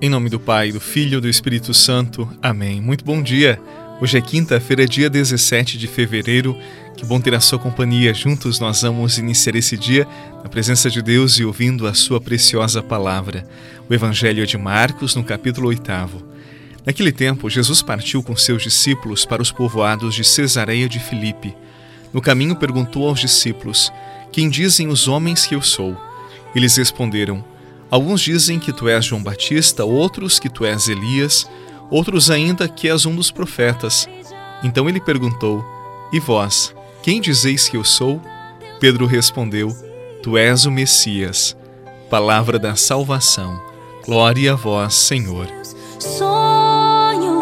em nome do Pai, do Filho e do Espírito Santo. Amém. Muito bom dia. Hoje é quinta-feira, dia 17 de fevereiro. Que bom ter a sua companhia. Juntos nós vamos iniciar esse dia na presença de Deus e ouvindo a sua preciosa palavra. O Evangelho de Marcos, no capítulo 8. Naquele tempo, Jesus partiu com seus discípulos para os povoados de Cesareia de Filipe. No caminho perguntou aos discípulos: Quem dizem os homens que eu sou? Eles responderam: Alguns dizem que tu és João Batista, outros que tu és Elias, outros ainda que és um dos profetas. Então ele perguntou: E vós, quem dizeis que eu sou? Pedro respondeu: Tu és o Messias. Palavra da salvação. Glória a vós, Senhor. Sonhos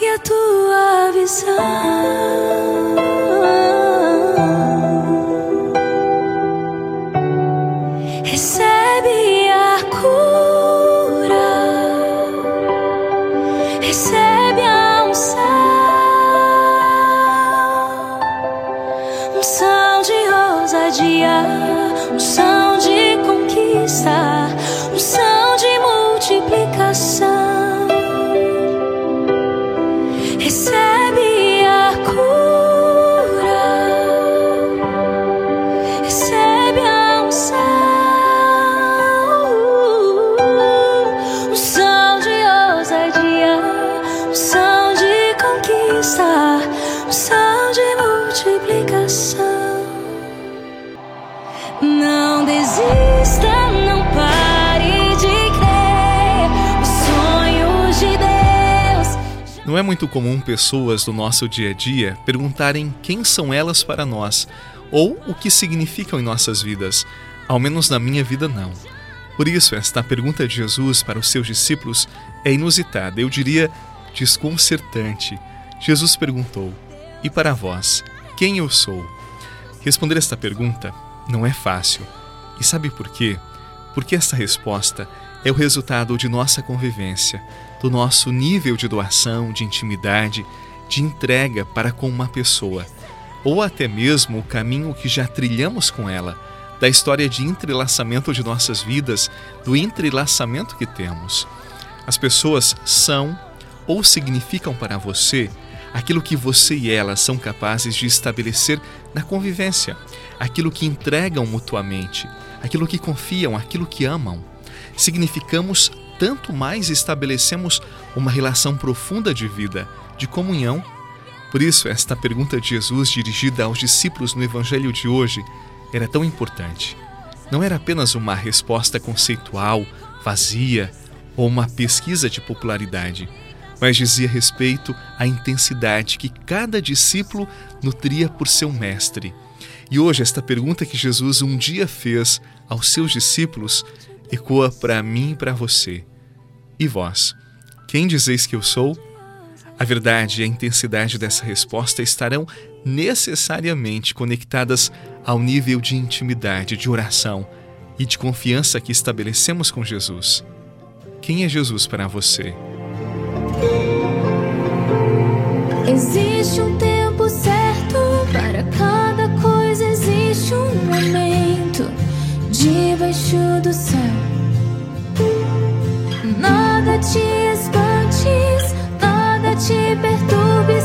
e a tua visão. dia, o sangue. Não é muito comum pessoas do nosso dia a dia perguntarem quem são elas para nós ou o que significam em nossas vidas, ao menos na minha vida não. Por isso, esta pergunta de Jesus para os seus discípulos é inusitada, eu diria desconcertante. Jesus perguntou: E para vós, quem eu sou? Responder esta pergunta não é fácil. E sabe por quê? Porque esta resposta é o resultado de nossa convivência, do nosso nível de doação, de intimidade, de entrega para com uma pessoa, ou até mesmo o caminho que já trilhamos com ela, da história de entrelaçamento de nossas vidas, do entrelaçamento que temos. As pessoas são ou significam para você aquilo que você e ela são capazes de estabelecer na convivência, aquilo que entregam mutuamente, aquilo que confiam, aquilo que amam significamos, tanto mais estabelecemos uma relação profunda de vida, de comunhão. Por isso, esta pergunta de Jesus dirigida aos discípulos no Evangelho de hoje era tão importante. Não era apenas uma resposta conceitual, vazia ou uma pesquisa de popularidade, mas dizia respeito à intensidade que cada discípulo nutria por seu mestre. E hoje, esta pergunta que Jesus um dia fez aos seus discípulos ecoa para mim e para você. E vós, quem dizeis que eu sou? A verdade e a intensidade dessa resposta estarão necessariamente conectadas ao nível de intimidade, de oração e de confiança que estabelecemos com Jesus. Quem é Jesus para você? Existe um tempo debaixo do céu. Nada te espantes, nada te perturbes,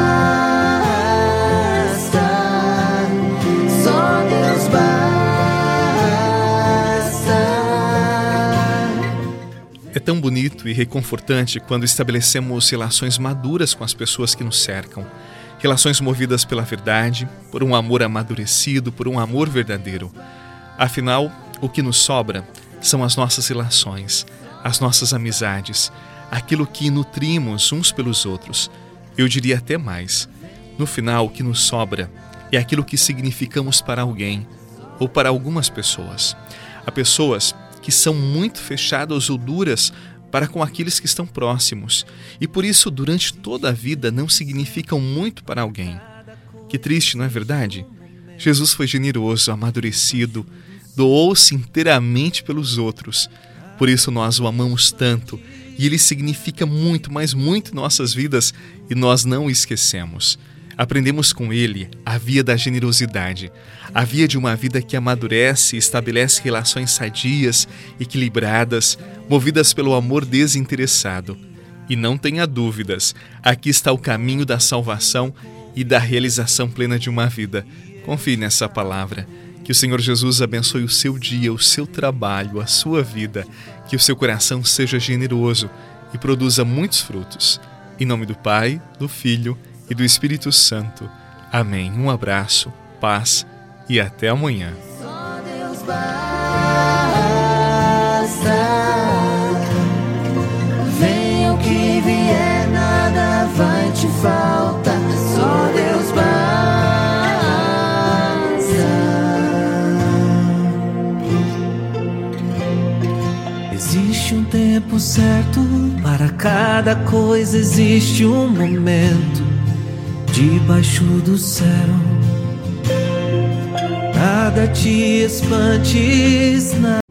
tão bonito e reconfortante quando estabelecemos relações maduras com as pessoas que nos cercam. Relações movidas pela verdade, por um amor amadurecido, por um amor verdadeiro. Afinal, o que nos sobra são as nossas relações, as nossas amizades, aquilo que nutrimos uns pelos outros. Eu diria até mais. No final, o que nos sobra é aquilo que significamos para alguém ou para algumas pessoas. Há pessoas que são muito fechadas ou duras para com aqueles que estão próximos e por isso, durante toda a vida, não significam muito para alguém. Que triste, não é verdade? Jesus foi generoso, amadurecido, doou-se inteiramente pelos outros. Por isso nós o amamos tanto e ele significa muito, mas muito em nossas vidas e nós não o esquecemos. Aprendemos com ele a via da generosidade, a via de uma vida que amadurece e estabelece relações sadias, equilibradas, movidas pelo amor desinteressado. E não tenha dúvidas, aqui está o caminho da salvação e da realização plena de uma vida. Confie nessa palavra. Que o Senhor Jesus abençoe o seu dia, o seu trabalho, a sua vida. Que o seu coração seja generoso e produza muitos frutos. Em nome do Pai, do Filho e do Espírito Santo. Amém. Um abraço, paz e até amanhã. Só Deus Venha o que vier, nada vai te. Só Deus basta. Existe um tempo certo para cada coisa, existe um momento debaixo do céu. Nada te espantes, nada.